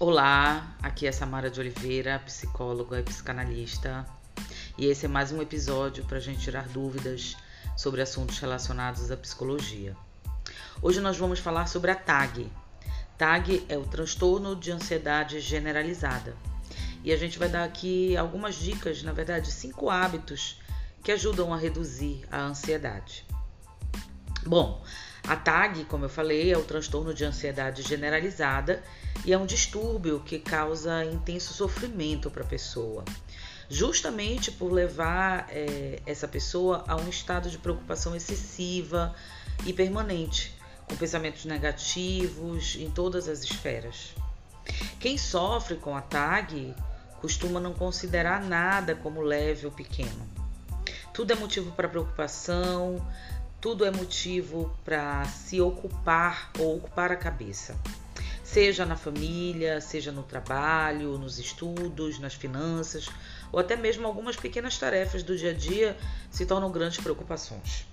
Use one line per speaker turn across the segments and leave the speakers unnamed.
Olá, aqui é Samara de Oliveira, psicóloga e psicanalista, e esse é mais um episódio para a gente tirar dúvidas sobre assuntos relacionados à psicologia. Hoje nós vamos falar sobre a TAG. TAG é o transtorno de ansiedade generalizada. E a gente vai dar aqui algumas dicas, na verdade, cinco hábitos que ajudam a reduzir a ansiedade. Bom, a TAG, como eu falei, é o transtorno de ansiedade generalizada e é um distúrbio que causa intenso sofrimento para a pessoa, justamente por levar é, essa pessoa a um estado de preocupação excessiva e permanente, com pensamentos negativos em todas as esferas. Quem sofre com a TAG costuma não considerar nada como leve ou pequeno. Tudo é motivo para preocupação, tudo é motivo para se ocupar ou ocupar a cabeça. Seja na família, seja no trabalho, nos estudos, nas finanças, ou até mesmo algumas pequenas tarefas do dia a dia se tornam grandes preocupações.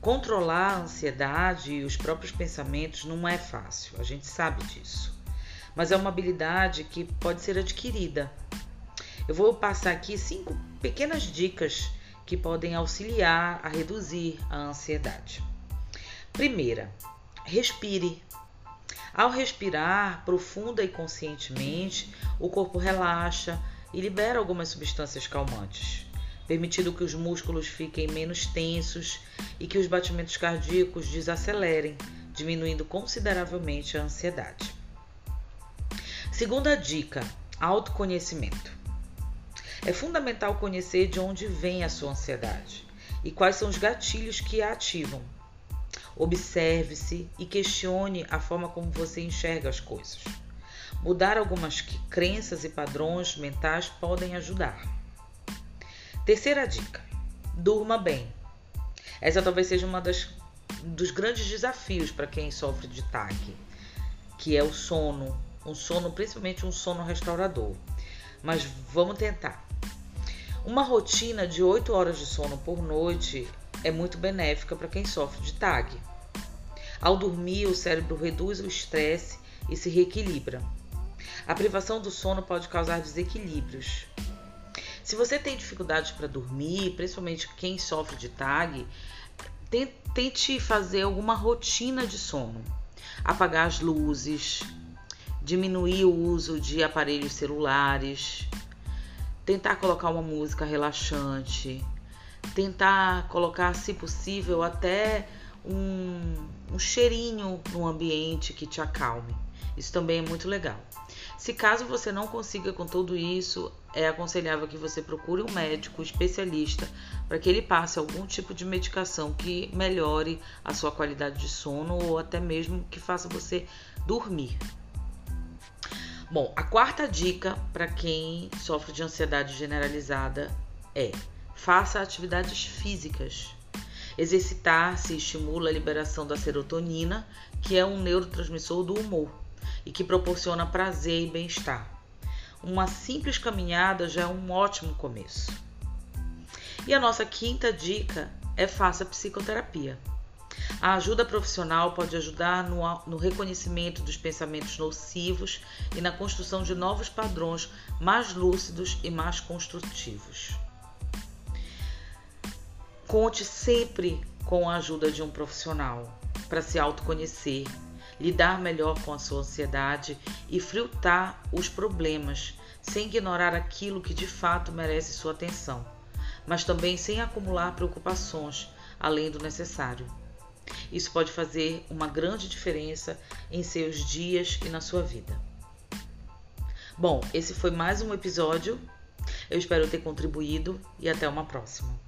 Controlar a ansiedade e os próprios pensamentos não é fácil, a gente sabe disso. Mas é uma habilidade que pode ser adquirida. Eu vou passar aqui cinco pequenas dicas que podem auxiliar a reduzir a ansiedade. Primeira, respire. Ao respirar profunda e conscientemente, o corpo relaxa e libera algumas substâncias calmantes, permitindo que os músculos fiquem menos tensos e que os batimentos cardíacos desacelerem, diminuindo consideravelmente a ansiedade. Segunda dica: autoconhecimento. É fundamental conhecer de onde vem a sua ansiedade e quais são os gatilhos que a ativam. Observe-se e questione a forma como você enxerga as coisas. Mudar algumas crenças e padrões mentais podem ajudar. Terceira dica: durma bem. Essa talvez seja uma das dos grandes desafios para quem sofre de TAG, que é o sono, um sono, principalmente um sono restaurador. Mas vamos tentar. Uma rotina de 8 horas de sono por noite é muito benéfica para quem sofre de TAG. Ao dormir, o cérebro reduz o estresse e se reequilibra. A privação do sono pode causar desequilíbrios. Se você tem dificuldades para dormir, principalmente quem sofre de TAG, tente fazer alguma rotina de sono. Apagar as luzes, diminuir o uso de aparelhos celulares, tentar colocar uma música relaxante, tentar colocar, se possível, até um, um cheirinho no ambiente que te acalme. Isso também é muito legal. Se caso você não consiga com tudo isso, é aconselhável que você procure um médico especialista para que ele passe algum tipo de medicação que melhore a sua qualidade de sono ou até mesmo que faça você dormir. Bom, a quarta dica para quem sofre de ansiedade generalizada é: faça atividades físicas. Exercitar-se estimula a liberação da serotonina, que é um neurotransmissor do humor e que proporciona prazer e bem-estar. Uma simples caminhada já é um ótimo começo. E a nossa quinta dica é faça psicoterapia. A ajuda profissional pode ajudar no, no, reconhecimento dos pensamentos nocivos e na construção de novos padrões mais lúcidos e mais construtivos. Conte sempre com a ajuda de um profissional para se autoconhecer, lidar melhor com a sua ansiedade e filtrar os problemas, sem ignorar aquilo que de fato merece sua atenção, mas também sem acumular preocupações além do necessário. Isso pode fazer uma grande diferença em seus dias e na sua vida. Bom, esse foi mais um episódio. Eu espero ter contribuído e até uma próxima.